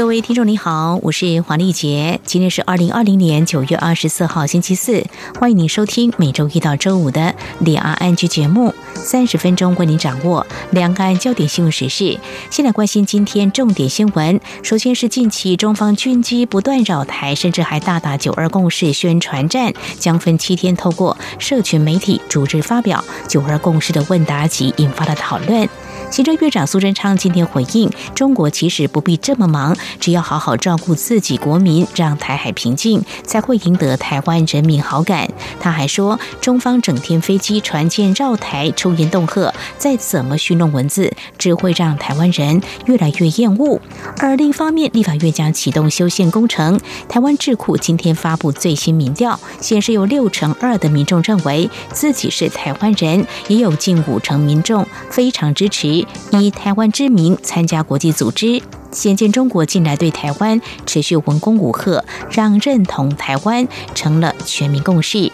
各位听众你好，我是黄丽杰，今天是二零二零年九月二十四号星期四，欢迎您收听每周一到周五的两岸安居节目，三十分钟为您掌握两岸焦点新闻时事。先来关心今天重点新闻，首先是近期中方军机不断扰台，甚至还大打九二共识宣传战，将分七天透过社群媒体组织发表九二共识的问答集，引发了讨论。行政院长苏贞昌今天回应：中国其实不必这么忙，只要好好照顾自己国民，让台海平静，才会赢得台湾人民好感。他还说，中方整天飞机船舰绕台，出言恫吓，再怎么虚弄文字，只会让台湾人越来越厌恶。而另一方面，立法院将启动修宪工程。台湾智库今天发布最新民调，显示有六成二的民众认为自己是台湾人，也有近五成民众非常支持。以台湾之名参加国际组织，显见中国近来对台湾持续文攻武吓，让认同台湾成了全民共识。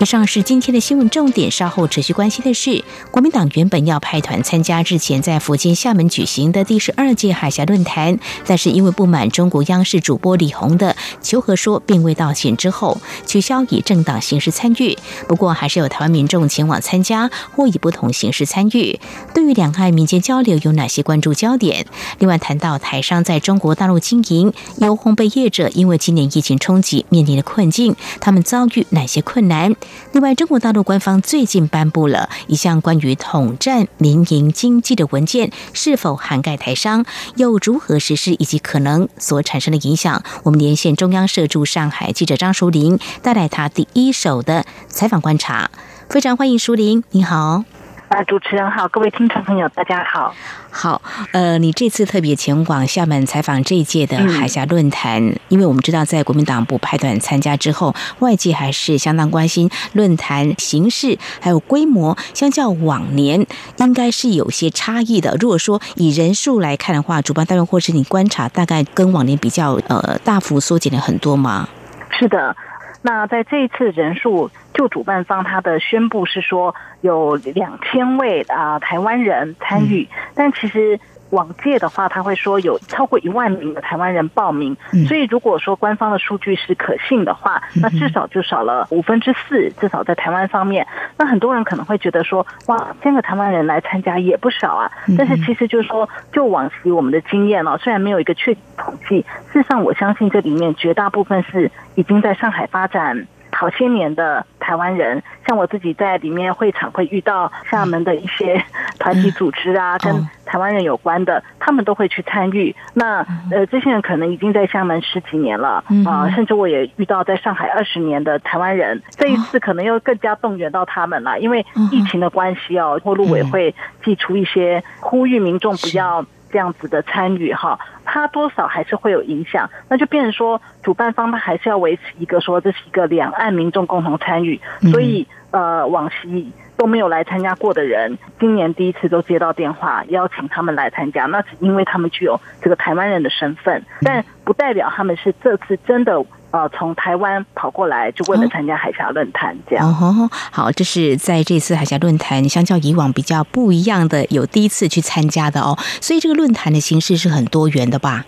以上是今天的新闻重点。稍后持续关心的是，国民党原本要派团参加日前在福建厦门举行的第十二届海峡论坛，但是因为不满中国央视主播李红的求和说并未道歉之后，取消以政党形式参与。不过，还是有台湾民众前往参加，或以不同形式参与。对于两岸民间交流有哪些关注焦点？另外，谈到台商在中国大陆经营，有烘焙业者因为今年疫情冲击面临的困境，他们遭遇哪些困难？另外，中国大陆官方最近颁布了一项关于统战民营经济的文件，是否涵盖台商，又如何实施，以及可能所产生的影响？我们连线中央社驻上海记者张淑玲，带来他第一手的采访观察。非常欢迎淑玲，你好。啊，主持人好，各位听众朋友，大家好。好，呃，你这次特别前往厦门采访这一届的海峡论坛，因为我们知道，在国民党部派团参加之后，外界还是相当关心论坛形式还有规模，相较往年应该是有些差异的。如果说以人数来看的话，主办单位或是你观察，大概跟往年比较，呃，大幅缩减了很多吗？是的。那在这一次人数，就主办方他的宣布是说有两千位啊台湾人参与，但其实。往届的话，他会说有超过一万名的台湾人报名，所以如果说官方的数据是可信的话，那至少就少了五分之四，至少在台湾方面。那很多人可能会觉得说，哇，千个台湾人来参加也不少啊。但是其实就是说，就往昔我们的经验哦，虽然没有一个确统计，事实上我相信这里面绝大部分是已经在上海发展。好些年的台湾人，像我自己在里面会场会遇到厦门的一些团体组织啊，跟台湾人有关的，他们都会去参与。那呃，这些人可能已经在厦门十几年了啊，甚至我也遇到在上海二十年的台湾人。这一次可能又更加动员到他们了，因为疫情的关系哦，或陆委会寄出一些呼吁民众不要。这样子的参与哈，它多少还是会有影响，那就变成说，主办方他还是要维持一个说这是一个两岸民众共同参与，所以呃，往昔都没有来参加过的人，今年第一次都接到电话邀请他们来参加，那是因为他们具有这个台湾人的身份，但不代表他们是这次真的。呃，从台湾跑过来就为了参加海峡论坛，这样。哦，好，这是在这次海峡论坛，相较以往比较不一样的，有第一次去参加的哦。所以这个论坛的形式是很多元的吧？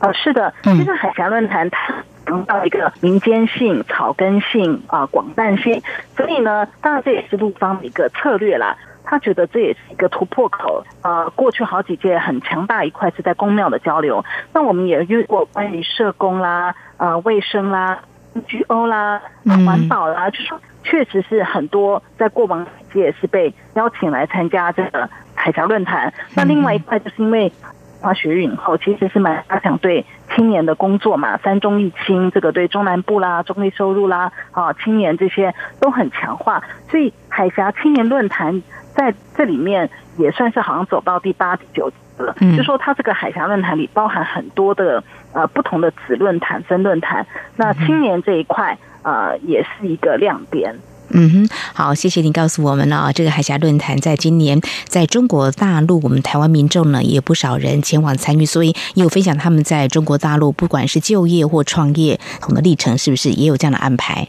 哦，是的，这个海峡论坛它强到一个民间性、草根性啊、广泛性，所以呢，当然这也是陆方的一个策略啦。他觉得这也是一个突破口。呃，过去好几届很强大一块是在公庙的交流，那我们也遇过关于社工啦。呃，卫生啦，NGO 啦，环保啦，就说确实是很多在过往届是被邀请来参加这个海峡论坛。那另外一块就是因为花学运后，其实是蛮加强对青年的工作嘛，三中一青，这个对中南部啦、中低收入啦啊青年这些都很强化，所以海峡青年论坛在这里面也算是好像走到第八、第九。了，就说它这个海峡论坛里包含很多的呃不同的子论坛、分论坛，那青年这一块呃也是一个亮点。嗯哼，好，谢谢您告诉我们了啊。这个海峡论坛在今年在中国大陆，我们台湾民众呢也有不少人前往参与，所以也有分享他们在中国大陆不管是就业或创业同的历程，是不是也有这样的安排？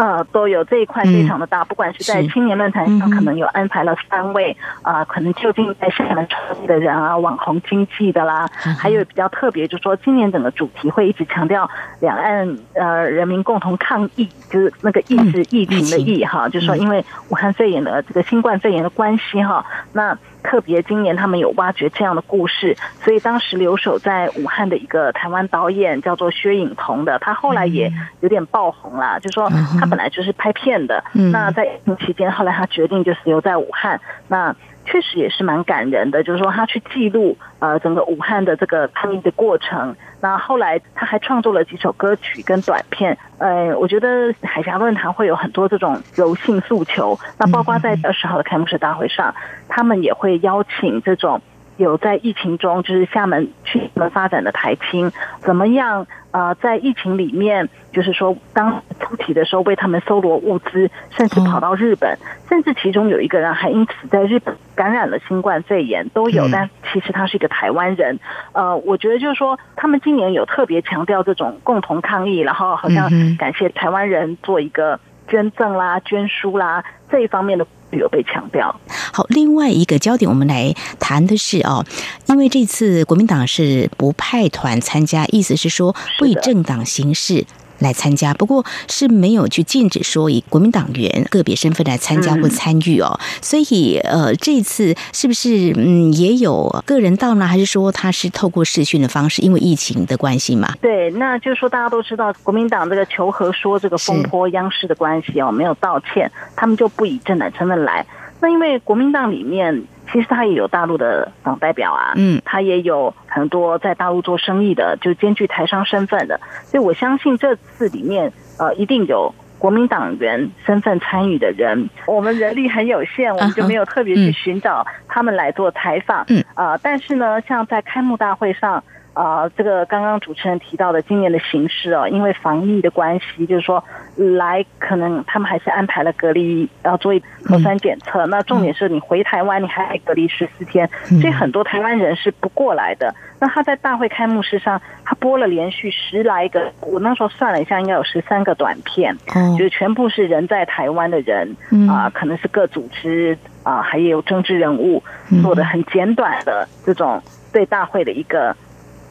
呃，都有这一块非常的大，不管是在青年论坛上，可能有安排了三位啊，可能就近在厦门创业的人啊，网红经济的啦，还有比较特别，就是说今年整个主题会一直强调两岸呃人民共同抗疫，就是那个疫是疫情的疫哈，就是说因为武汉肺炎的这个新冠肺炎的关系哈，那。特别今年他们有挖掘这样的故事，所以当时留守在武汉的一个台湾导演叫做薛颖彤的，他后来也有点爆红了，就说他本来就是拍片的，那在疫情期间，后来他决定就是留在武汉，那。确实也是蛮感人的，就是说他去记录呃整个武汉的这个抗疫的过程。那后来他还创作了几首歌曲跟短片。呃，我觉得海峡论坛会有很多这种柔性诉求。那包括在二十号的开幕式大会上，他们也会邀请这种。有在疫情中，就是厦门去厦门发展的台青，怎么样？呃，在疫情里面，就是说当出题的时候为他们搜罗物资，甚至跑到日本，甚至其中有一个人还因此在日本感染了新冠肺炎，都有。但其实他是一个台湾人。呃，我觉得就是说，他们今年有特别强调这种共同抗疫，然后好像感谢台湾人做一个捐赠啦、捐书啦这一方面的。有被强调。好，另外一个焦点，我们来谈的是哦，因为这次国民党是不派团参加，意思是说不以政党形式。来参加，不过是没有去禁止说以国民党员个别身份来参加或参与哦。所以呃，这次是不是嗯也有个人到呢？还是说他是透过视讯的方式？因为疫情的关系嘛。对，那就是说大家都知道国民党这个求和说这个风波央视的关系哦，没有道歉，他们就不以政党身份来。那因为国民党里面。其实他也有大陆的党代表啊，嗯，他也有很多在大陆做生意的，就兼具台商身份的，所以我相信这次里面呃一定有国民党员身份参与的人。我们人力很有限，我们就没有特别去寻找他们来做采访，嗯啊，但是呢，像在开幕大会上。啊，这个刚刚主持人提到的今年的形势哦，因为防疫的关系，就是说来可能他们还是安排了隔离，要做一核酸检测。那重点是你回台湾，你还隔离十四天，所以很多台湾人是不过来的。那他在大会开幕式上，他播了连续十来个，我那时候算了一下，应该有十三个短片，就是全部是人在台湾的人啊，可能是各组织啊，还有政治人物做的很简短的这种对大会的一个。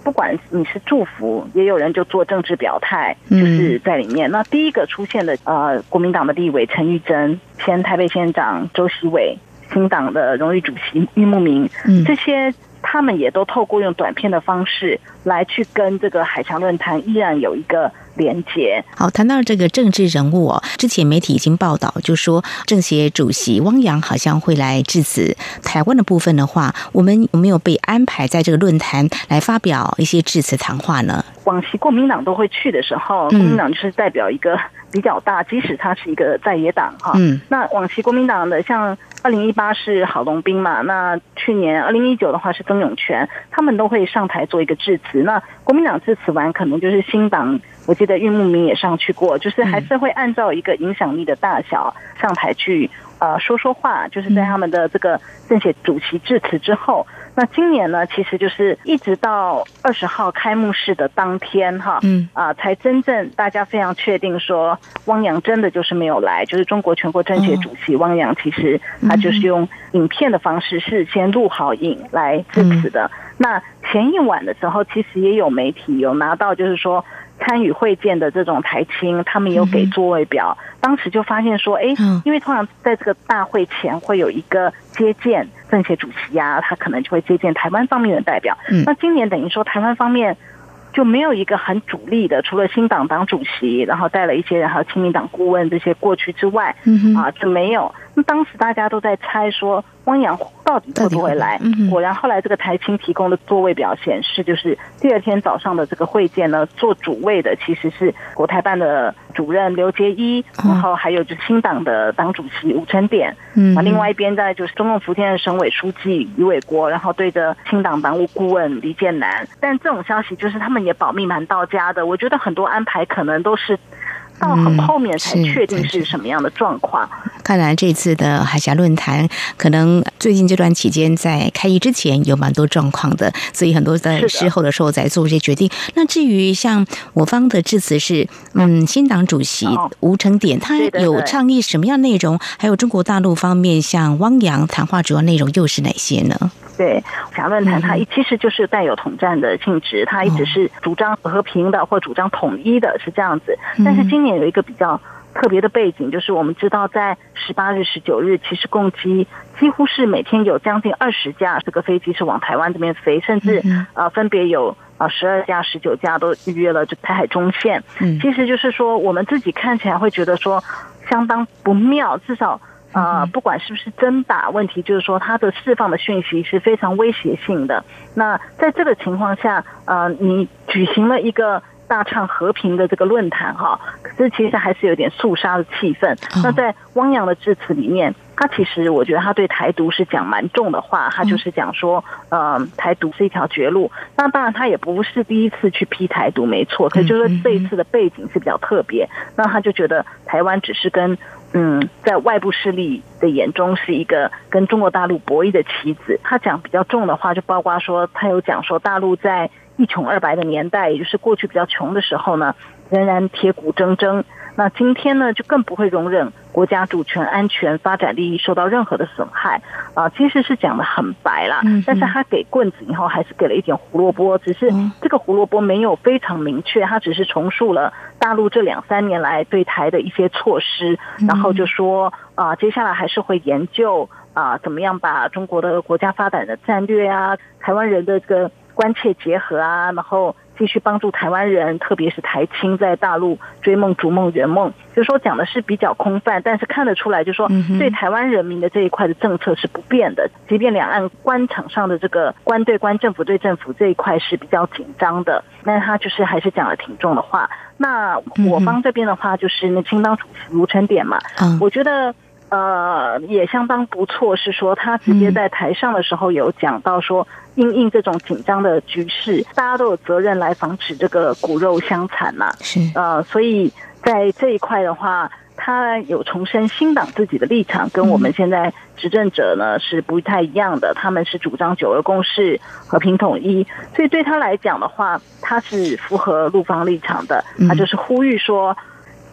不管你是祝福，也有人就做政治表态，就是在里面。那第一个出现的呃，国民党的立委陈玉珍、前台北县长周锡伟、新党的荣誉主席郁慕明，这些他们也都透过用短片的方式来去跟这个海峡论坛依然有一个。连接好，谈到这个政治人物哦，之前媒体已经报道，就说政协主席汪洋好像会来致辞。台湾的部分的话，我们有没有被安排在这个论坛来发表一些致辞谈话呢？往期国民党都会去的时候，国民党就是代表一个比较大，即使他是一个在野党哈。嗯，那往期国民党的像二零一八是郝龙斌嘛，那去年二零一九的话是曾永权，他们都会上台做一个致辞。那国民党致辞完，可能就是新党。我记得玉木明也上去过，就是还是会按照一个影响力的大小上台去呃说说话，就是在他们的这个政协主席致辞之后，那今年呢，其实就是一直到二十号开幕式的当天哈，嗯。啊，才真正大家非常确定说汪洋真的就是没有来，就是中国全国政协主席汪洋，其实他就是用影片的方式事先录好影来致辞的。那前一晚的时候，其实也有媒体有拿到，就是说。参与会见的这种台青，他们有给座位表，当时就发现说，哎，因为通常在这个大会前会有一个接见政协主席呀，他可能就会接见台湾方面的代表。那今年等于说台湾方面就没有一个很主力的，除了新党党主席，然后带了一些人，还有亲民党顾问这些过去之外，啊，就没有。那当时大家都在猜说汪洋到底会不会来？果然后来这个台青提供的座位表显示，就是第二天早上的这个会见呢，做主位的其实是国台办的主任刘杰一，然后还有就是新党的党主席吴成典，嗯，另外一边在就是中共福建的省委书记于伟国，然后对着新党党务顾问李建南。但这种消息就是他们也保密蛮到家的，我觉得很多安排可能都是。到很后面才确定是什么样的状况。看来这次的海峡论坛，可能最近这段期间在开议之前有蛮多状况的，所以很多在事后的时候在做一些决定。那至于像我方的致辞是，嗯，新党主席吴成典，他有倡议什么样内容？还有中国大陆方面像汪洋谈话主要内容又是哪些呢？对，海峡论坛它其实就是带有统战的性质，它一直是主张和平的或主张统一的，是这样子。但是今年有一个比较特别的背景，就是我们知道在十八日、十九日，其实共机几乎是每天有将近二十架这个飞机是往台湾这边飞，甚至呃分别有啊十二架、十九架都预约了这台海中线。其实就是说，我们自己看起来会觉得说相当不妙，至少。呃，不管是不是真打，问题就是说，它的释放的讯息是非常威胁性的。那在这个情况下，呃，你举行了一个大唱和平的这个论坛，哈，可是其实还是有点肃杀的气氛。那在汪洋的致辞里面，他其实我觉得他对台独是讲蛮重的话，他就是讲说，呃，台独是一条绝路。那当然他也不是第一次去批台独，没错，可就是说这一次的背景是比较特别。那他就觉得台湾只是跟。嗯，在外部势力的眼中是一个跟中国大陆博弈的棋子。他讲比较重的话，就包括说，他有讲说，大陆在一穷二白的年代，也就是过去比较穷的时候呢，仍然铁骨铮铮。那今天呢，就更不会容忍国家主权、安全、发展利益受到任何的损害啊！其实是讲的很白啦，但是他给棍子以后，还是给了一点胡萝卜，只是这个胡萝卜没有非常明确，他只是重述了大陆这两三年来对台的一些措施，然后就说啊，接下来还是会研究啊，怎么样把中国的国家发展的战略啊，台湾人的这个关切结合啊，然后。继续帮助台湾人，特别是台青在大陆追梦、逐梦、圆梦，就说讲的是比较空泛，但是看得出来，就说对台湾人民的这一块的政策是不变的。即便两岸官场上的这个官对官、政府对政府这一块是比较紧张的，那他就是还是讲了挺重的话。那我方这边的话，就是那清当主席卢成典嘛，我觉得。呃，也相当不错。是说他直接在台上的时候有讲到说，因应这种紧张的局势，大家都有责任来防止这个骨肉相残嘛。是呃，所以在这一块的话，他有重申新党自己的立场，跟我们现在执政者呢是不太一样的。他们是主张九二共识、和平统一，所以对他来讲的话，他是符合陆方立场的。他就是呼吁说。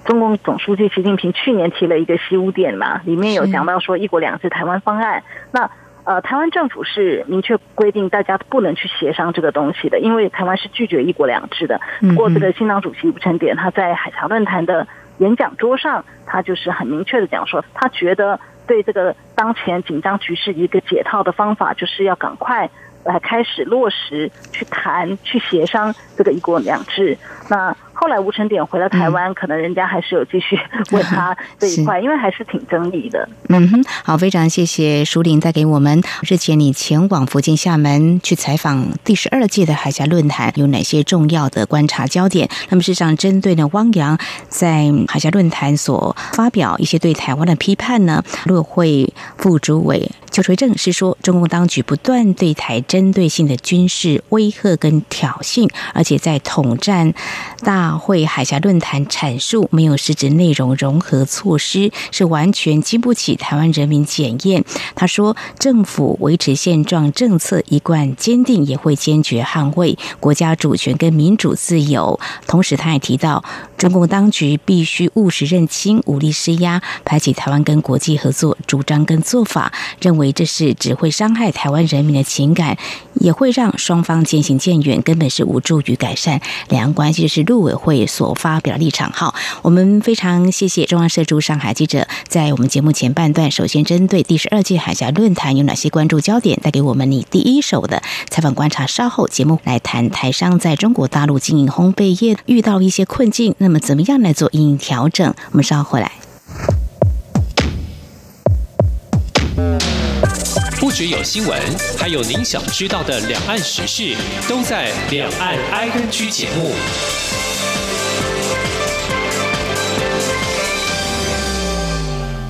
中共总书记习近平去年提了一个“西屋点”嘛，里面有讲到说“一国两制”台湾方案。那呃，台湾政府是明确规定大家不能去协商这个东西的，因为台湾是拒绝“一国两制”的。不过，这个新党主席吴成典他在海峡论坛的演讲桌上，他就是很明确的讲说，他觉得对这个当前紧张局势一个解套的方法，就是要赶快来开始落实去谈、去协商这个“一国两制”。那后来吴成典回了台湾，可能人家还是有继续 问他这一块，因为还是挺争议的。嗯哼，好，非常谢谢舒玲带给我们日前你前往福建厦门去采访第十二届的海峡论坛有哪些重要的观察焦点？那么事实上，针对呢汪洋在海峡论坛所发表一些对台湾的批判呢，陆会副主委邱垂正是说，中共当局不断对台针对性的军事威吓跟挑衅，而且在统战大。大会海峡论坛阐述没有实质内容融合措施，是完全经不起台湾人民检验。他说，政府维持现状政策一贯坚定，也会坚决捍卫国家主权跟民主自由。同时，他也提到，中共当局必须务实认清武力施压，排挤台湾跟国际合作主张跟做法，认为这是只会伤害台湾人民的情感，也会让双方渐行渐远，根本是无助于改善两岸关系。就是陆委。会所发表立场。好，我们非常谢谢中央社驻上海记者在我们节目前半段，首先针对第十二届海峡论坛有哪些关注焦点，带给我们你第一手的采访观察。稍后节目来谈台商在中国大陆经营烘焙业遇到一些困境，那么怎么样来做应调整？我们稍后回来。不只有新闻，还有您想知道的两岸时事，都在《两岸 I N G》节目。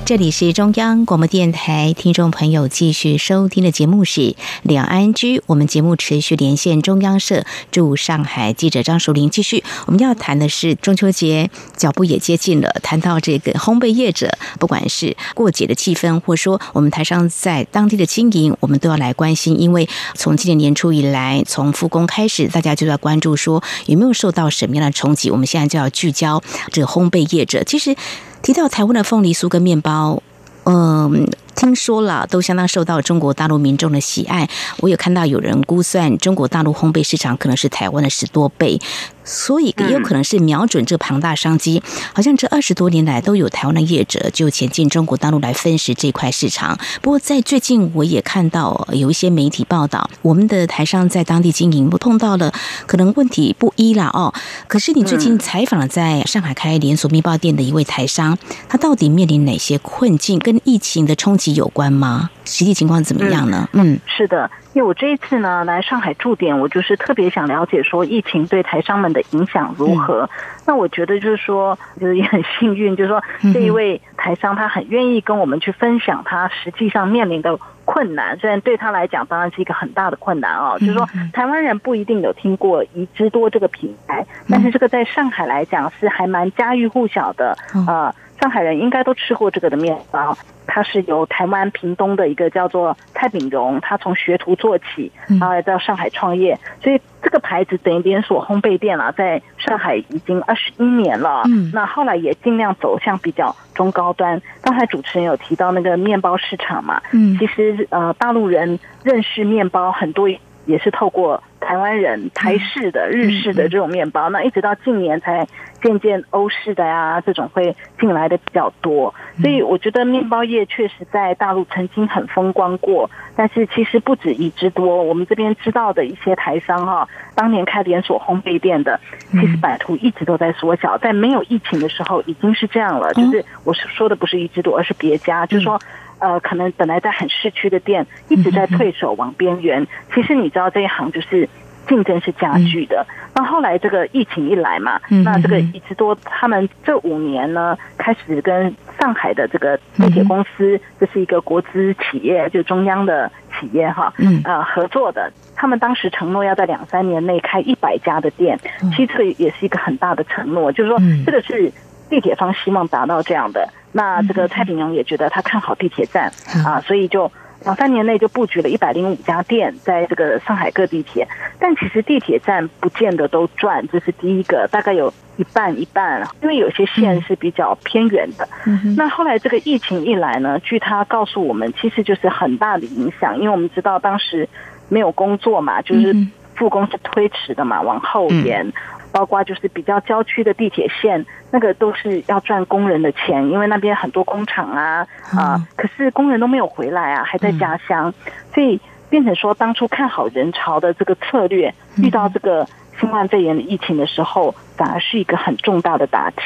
这里是中央广播电台，听众朋友继续收听的节目是《两岸居》。我们节目持续连线中央社驻上海记者张淑玲。继续，我们要谈的是中秋节脚步也接近了。谈到这个烘焙业者，不管是过节的气氛，或说我们台上在当地的经营，我们都要来关心。因为从今年年初以来，从复工开始，大家就在关注说有没有受到什么样的冲击。我们现在就要聚焦这个烘焙业者。其实。提到台湾的凤梨酥跟面包，嗯，听说了都相当受到中国大陆民众的喜爱。我有看到有人估算，中国大陆烘焙市场可能是台湾的十多倍。所以也有可能是瞄准这庞大商机，好像这二十多年来都有台湾的业者就前进中国大陆来分食这块市场。不过在最近我也看到有一些媒体报道，我们的台商在当地经营不碰到了可能问题不一了哦。可是你最近采访了在上海开连锁面包店的一位台商，他到底面临哪些困境？跟疫情的冲击有关吗？实际情况怎么样呢？嗯，是的。因为我这一次呢来上海驻点，我就是特别想了解说疫情对台商们的影响如何。那我觉得就是说，就是也很幸运，就是说这一位台商他很愿意跟我们去分享他实际上面临的困难。虽然对他来讲当然是一个很大的困难哦，就是说台湾人不一定有听过宜之多这个品牌，但是这个在上海来讲是还蛮家喻户晓的呃。上海人应该都吃过这个的面包。它是由台湾屏东的一个叫做蔡炳荣，他从学徒做起，然后来到上海创业，所以这个牌子等于连锁烘焙店啊，在上海已经二十一年了。嗯，那后来也尽量走向比较中高端。刚才主持人有提到那个面包市场嘛，嗯，其实呃，大陆人认识面包很多。也是透过台湾人台式的、日式的这种面包，那一直到近年才渐渐欧式的呀，这种会进来的比较多。所以我觉得面包业确实在大陆曾经很风光过，但是其实不止一之多。我们这边知道的一些台商哈，当年开连锁烘焙店的，其实版图一直都在缩小。在没有疫情的时候已经是这样了，就是我是说的不是一之多，而是别家，就是说。呃，可能本来在很市区的店一直在退守往边缘。其实你知道这一行就是竞争是加剧的。那后来这个疫情一来嘛，那这个一直多他们这五年呢，开始跟上海的这个地铁公司，这是一个国资企业，就中央的企业哈，呃合作的。他们当时承诺要在两三年内开一百家的店，其实也是一个很大的承诺，就是说这个是地铁方希望达到这样的。那这个蔡炳荣也觉得他看好地铁站啊，所以就两三年内就布局了一百零五家店在这个上海各地铁。但其实地铁站不见得都赚，这是第一个，大概有一半一半，因为有些线是比较偏远的。那后来这个疫情一来呢，据他告诉我们，其实就是很大的影响，因为我们知道当时没有工作嘛，就是复工是推迟的嘛，往后延。包括就是比较郊区的地铁线，那个都是要赚工人的钱，因为那边很多工厂啊啊，可是工人都没有回来啊，还在家乡，所以变成说当初看好人潮的这个策略，遇到这个新冠肺炎的疫情的时候，反而是一个很重大的打击。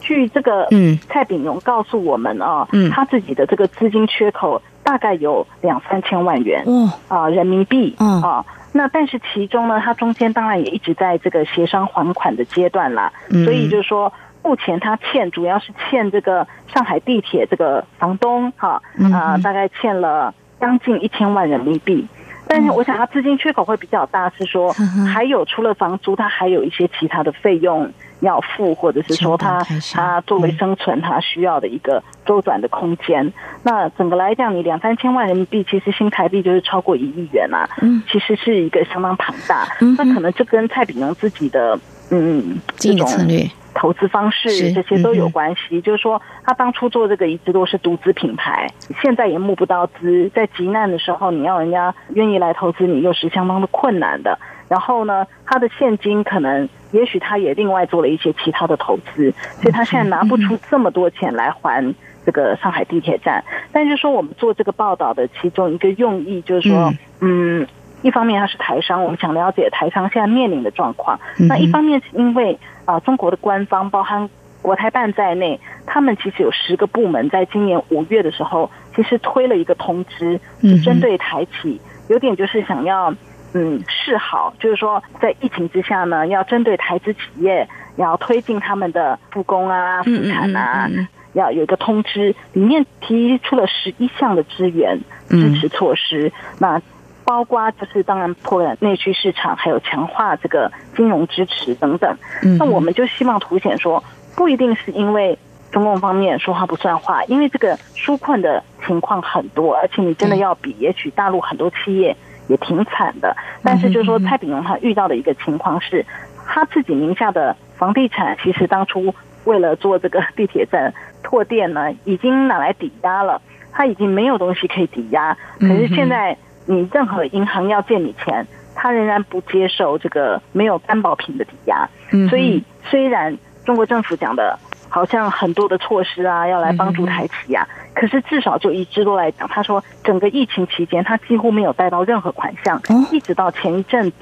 据这个嗯蔡炳荣告诉我们啊，嗯，他自己的这个资金缺口大概有两三千万元，嗯啊人民币，嗯。啊。那但是其中呢，它中间当然也一直在这个协商还款的阶段啦，所以就是说，目前他欠主要是欠这个上海地铁这个房东哈啊，大概欠了将近一千万人民币。但是我想他资金缺口会比较大，是说还有除了房租，他还有一些其他的费用。要付，或者是说他他作为生存，他需要的一个周转的空间。那整个来讲，你两三千万人民币，其实新台币就是超过一亿元啊，其实是一个相当庞大。那可能这跟蔡炳荣自己的嗯这种投资方式这些都有关系。就是说，他当初做这个一直都是独资品牌，现在也募不到资，在急难的时候，你要人家愿意来投资你，又是相当的困难的。然后呢，他的现金可能。也许他也另外做了一些其他的投资，所以他现在拿不出这么多钱来还这个上海地铁站。但是说我们做这个报道的其中一个用意，就是说，嗯，一方面他是台商，我们想了解台商现在面临的状况；那一方面是因为啊，中国的官方包含国台办在内，他们其实有十个部门，在今年五月的时候，其实推了一个通知，是针对台企，有点就是想要嗯示好，就是说在疫情之下呢，要针对台资企业，要推进他们的复工啊、复产啊，要有一个通知，里面提出了十一项的支援支持措施，那。包括就是当然破了内需市场，还有强化这个金融支持等等。那我们就希望凸显说，不一定是因为中共方面说话不算话，因为这个纾困的情况很多，而且你真的要比，也许大陆很多企业也挺惨的。但是就是说，蔡炳荣他遇到的一个情况是，他自己名下的房地产，其实当初为了做这个地铁站拓店呢，已经拿来抵押了，他已经没有东西可以抵押，可是现在。你任何银行要借你钱，他仍然不接受这个没有担保品的抵押。所以虽然中国政府讲的好像很多的措施啊，要来帮助台企呀，可是至少就以制度来讲，他说整个疫情期间他几乎没有贷到任何款项，一直到前一阵子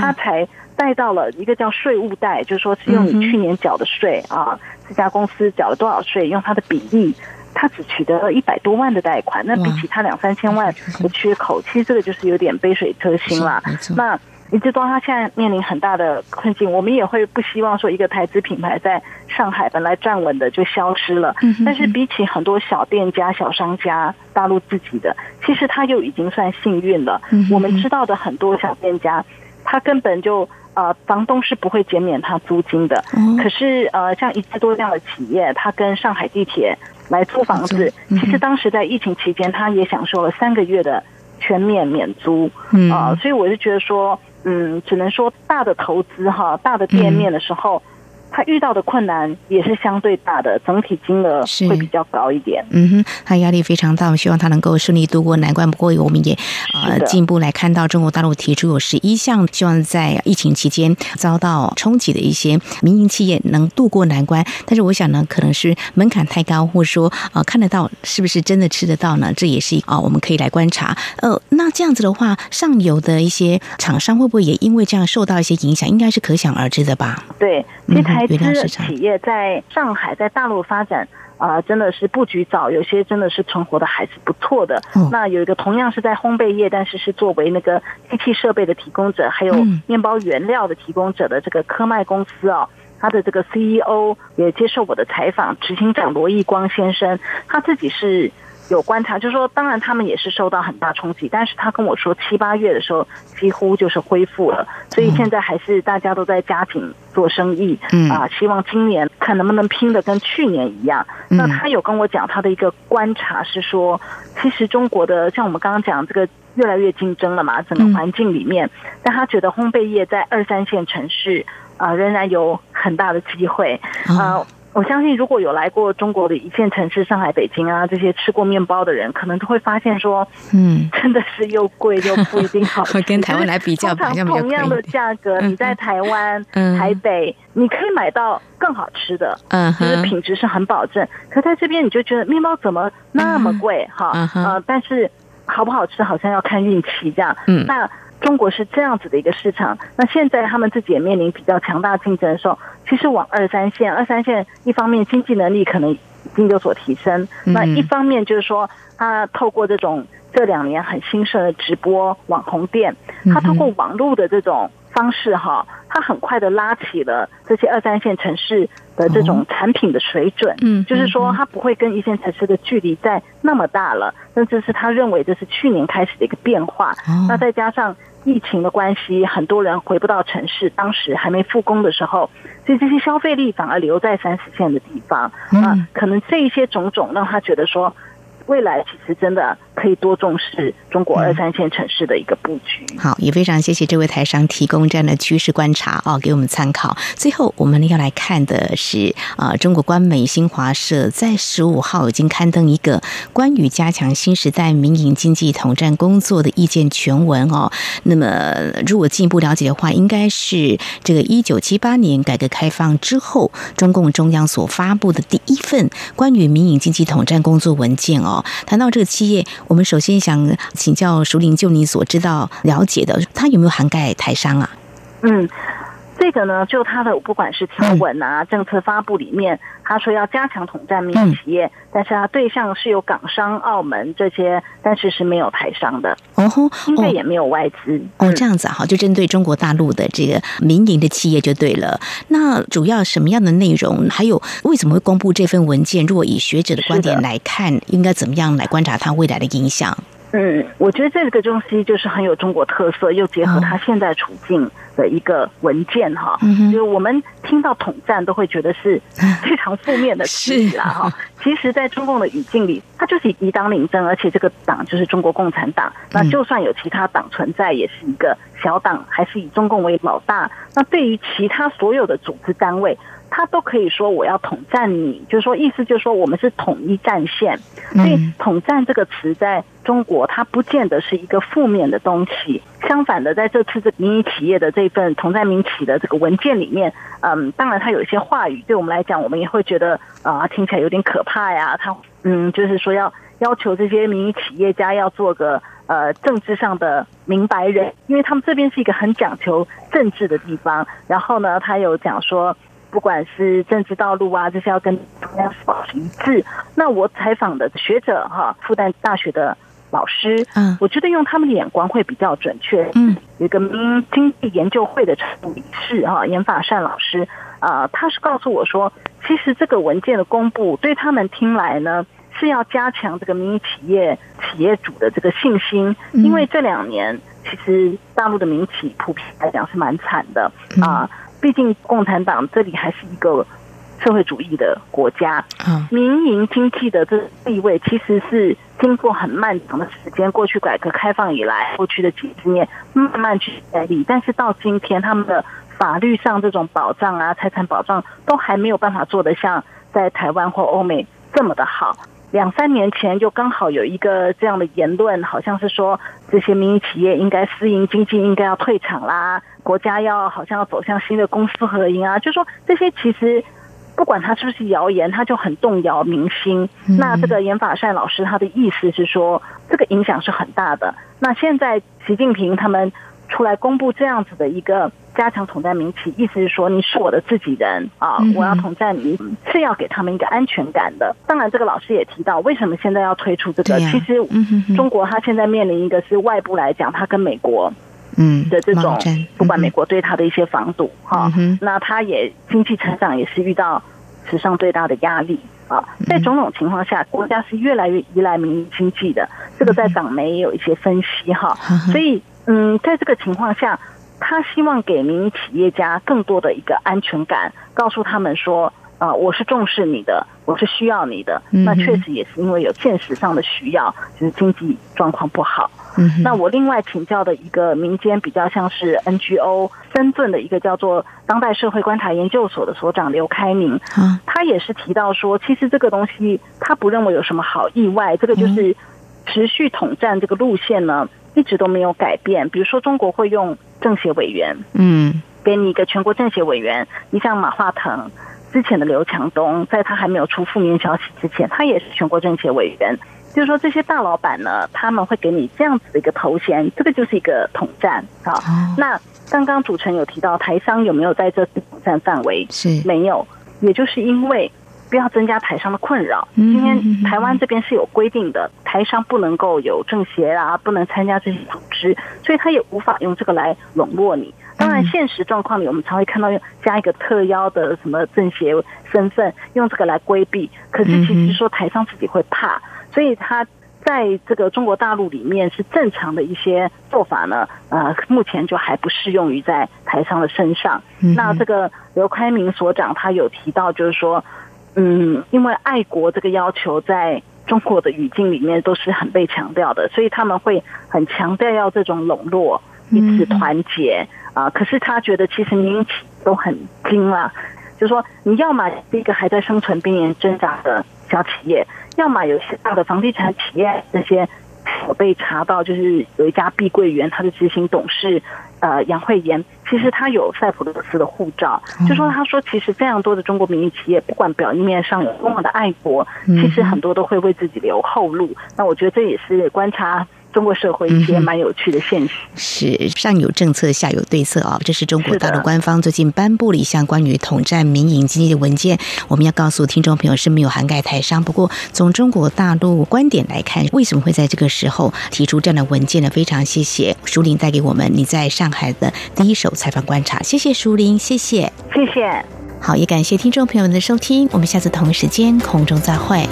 他才贷到了一个叫税务贷，就是说是用你去年缴的税啊，这家公司缴了多少税，用它的比例。他只取得了一百多万的贷款，那比起他两三千万的缺口，其实这个就是有点杯水车薪了。那一直到他现在面临很大的困境，我们也会不希望说一个台资品牌在上海本来站稳的就消失了。但是比起很多小店家、小商家，大陆自己的，其实他又已经算幸运了。我们知道的很多小店家，他根本就。呃，房东是不会减免他租金的。可是，呃，像一次多这样的企业，他跟上海地铁来租房子，其实当时在疫情期间，他也享受了三个月的全面免租。啊，所以我就觉得说，嗯，只能说大的投资哈，大的店面的时候。他遇到的困难也是相对大的，整体金额会比较高一点。嗯哼，他压力非常大，我希望他能够顺利度过难关。不过我们也呃进一步来看到，中国大陆提出有十一项，希望在疫情期间遭到冲击的一些民营企业能度过难关。但是我想呢，可能是门槛太高，或者说呃看得到是不是真的吃得到呢？这也是啊我们可以来观察。呃，那这样子的话，上游的一些厂商会不会也因为这样受到一些影响？应该是可想而知的吧？对，其实台资企业在上海、在大陆发展啊，真的是布局早，有些真的是存活的还是不错的。那有一个同样是在烘焙业，但是是作为那个机器设备的提供者，还有面包原料的提供者的这个科迈公司啊，他的这个 CEO 也接受我的采访，执行长罗义光先生，他自己是。有观察，就是说，当然他们也是受到很大冲击，但是他跟我说七八月的时候几乎就是恢复了，所以现在还是大家都在加紧做生意，啊，希望今年看能不能拼的跟去年一样。那他有跟我讲他的一个观察是说，其实中国的像我们刚刚讲这个越来越竞争了嘛，整个环境里面，但他觉得烘焙业在二三线城市啊仍然有很大的机会啊。我相信，如果有来过中国的一线城市，上海、北京啊，这些吃过面包的人，可能都会发现说，嗯，真的是又贵又不一定好 吃。跟台湾来比较，通常同样的价格，你在台湾、台北，你可以买到更好吃的，嗯，就是品质是很保证。可在这边，你就觉得面包怎么那么贵？哈，呃，但是好不好吃，好像要看运气这样。嗯，那。中国是这样子的一个市场，那现在他们自己也面临比较强大竞争的时候，其实往二三线，二三线一方面经济能力可能已经有所提升，那一方面就是说，他透过这种这两年很兴盛的直播网红店，他通过网络的这种方式哈，他很快的拉起了这些二三线城市的这种产品的水准，嗯，就是说他不会跟一线城市的距离在那么大了，甚至是他认为这是去年开始的一个变化，那再加上。疫情的关系，很多人回不到城市。当时还没复工的时候，所以这些消费力反而留在三四线的地方啊。可能这一些种种让他觉得说，未来其实真的。可以多重视中国二三线城市的一个布局。好，也非常谢谢这位台商提供这样的趋势观察哦，给我们参考。最后，我们要来看的是啊，中国官媒新华社在十五号已经刊登一个关于加强新时代民营经济统战工作的意见全文哦。那么，如果进一步了解的话，应该是这个一九七八年改革开放之后，中共中央所发布的第一份关于民营经济统战工作文件哦。谈到这个企业。我们首先想请教熟林，就你所知道了解的，它有没有涵盖台商啊？嗯，这个呢，就他的不管是条文啊、政策发布里面，他说要加强统战民营企业，但是他对象是有港商、澳门这些，但是是没有台商的，哦吼，应该也没有外资。哦，这样子哈，就针对中国大陆的这个民营的企业就对了。那主要什么样的内容？还有为什么会公布这份文件？如果以学者的观点来看，应该怎么样来观察它未来的影响？嗯，我觉得这个东西就是很有中国特色，又结合他现在处境的一个文件哈。就是我们听到统战都会觉得是非常负面的词啦哈。其实，在中共的语境里，它就是以党领政，而且这个党就是中国共产党。那就算有其他党存在，也是一个小党，还是以中共为老大。那对于其他所有的组织单位。他都可以说我要统战你，就是说意思就是说我们是统一战线，所以统战这个词在中国它不见得是一个负面的东西。相反的，在这次这民营企业的这一份同在民企的这个文件里面，嗯，当然它有一些话语，对我们来讲，我们也会觉得啊，听起来有点可怕呀。他嗯，就是说要要求这些民营企业家要做个呃政治上的明白人，因为他们这边是一个很讲求政治的地方。然后呢，他有讲说。不管是政治道路啊，这些要跟中央保持一致。那我采访的学者哈，复旦大学的老师，嗯，我觉得用他们的眼光会比较准确。嗯，有一个民经济研究会的常务理事哈，严法善老师啊，他是告诉我说，其实这个文件的公布对他们听来呢，是要加强这个民营企业企业主的这个信心，因为这两年其实大陆的民企普遍来讲是蛮惨的啊。毕竟共产党这里还是一个社会主义的国家，嗯民营经济的这地位其实是经过很漫长的时间，过去改革开放以来，过去的几十年慢慢去建立，但是到今天，他们的法律上这种保障啊，财产保障都还没有办法做得像在台湾或欧美这么的好。两三年前就刚好有一个这样的言论，好像是说这些民营企业应该私营经济应该要退场啦，国家要好像要走向新的公私合营啊，就说这些其实不管它是不是谣言，它就很动摇民心。那这个严法善老师他的意思是说，这个影响是很大的。那现在习近平他们出来公布这样子的一个。加强统战民企，意思是说你是我的自己人啊，我要统战你，是要给他们一个安全感的。当然，这个老师也提到，为什么现在要推出这个？其实，中国它现在面临一个是外部来讲，它跟美国嗯的这种，不管美国对他的一些防堵哈，那他也经济成长也是遇到史上最大的压力啊。在种种情况下，国家是越来越依赖民营经济的。这个在港媒也有一些分析哈。所以，嗯，在这个情况下。他希望给民营企业家更多的一个安全感，告诉他们说，啊，我是重视你的，我是需要你的。那确实也是因为有现实上的需要，就是经济状况不好。那我另外请教的一个民间比较像是 NGO 深圳的一个叫做当代社会观察研究所的所长刘开明，他也是提到说，其实这个东西他不认为有什么好意外，这个就是持续统战这个路线呢。一直都没有改变。比如说，中国会用政协委员，嗯，给你一个全国政协委员。你像马化腾之前的刘强东，在他还没有出负面消息之前，他也是全国政协委员。就是说，这些大老板呢，他们会给你这样子的一个头衔，这个就是一个统战啊。那刚刚主持人有提到台商有没有在这次统战范围？是没有，也就是因为。不要增加台商的困扰。今天台湾这边是有规定的，台商不能够有政协啊，不能参加这些组织，所以他也无法用这个来笼络你。当然，现实状况里，我们常会看到用加一个特邀的什么政协身份，用这个来规避。可是其实说台商自己会怕，所以他在这个中国大陆里面是正常的一些做法呢。呃，目前就还不适用于在台商的身上。那这个刘开明所长他有提到，就是说。嗯，因为爱国这个要求在中国的语境里面都是很被强调的，所以他们会很强调要这种笼络、彼此团结啊。可是他觉得其实民企都很精啦，就说你要么一个还在生存边缘挣扎的小企业，要么有些大的房地产企业那些。我被查到，就是有一家碧桂园，他的执行董事，呃，杨惠妍，其实他有塞浦路斯的护照，就说他说，其实非常多的中国民营企业，不管表面上有多么的爱国，其实很多都会为自己留后路。那我觉得这也是观察。中国社会一些蛮有趣的现象。是上有政策，下有对策啊！这是中国大陆官方最近颁布了一项关于统战民营经济的文件。我们要告诉听众朋友是没有涵盖台商，不过从中国大陆观点来看，为什么会在这个时候提出这样的文件呢？非常谢谢舒林带给我们你在上海的第一手采访观察，谢谢舒林，谢谢。谢谢。好，也感谢听众朋友们的收听，我们下次同一时间空中再会。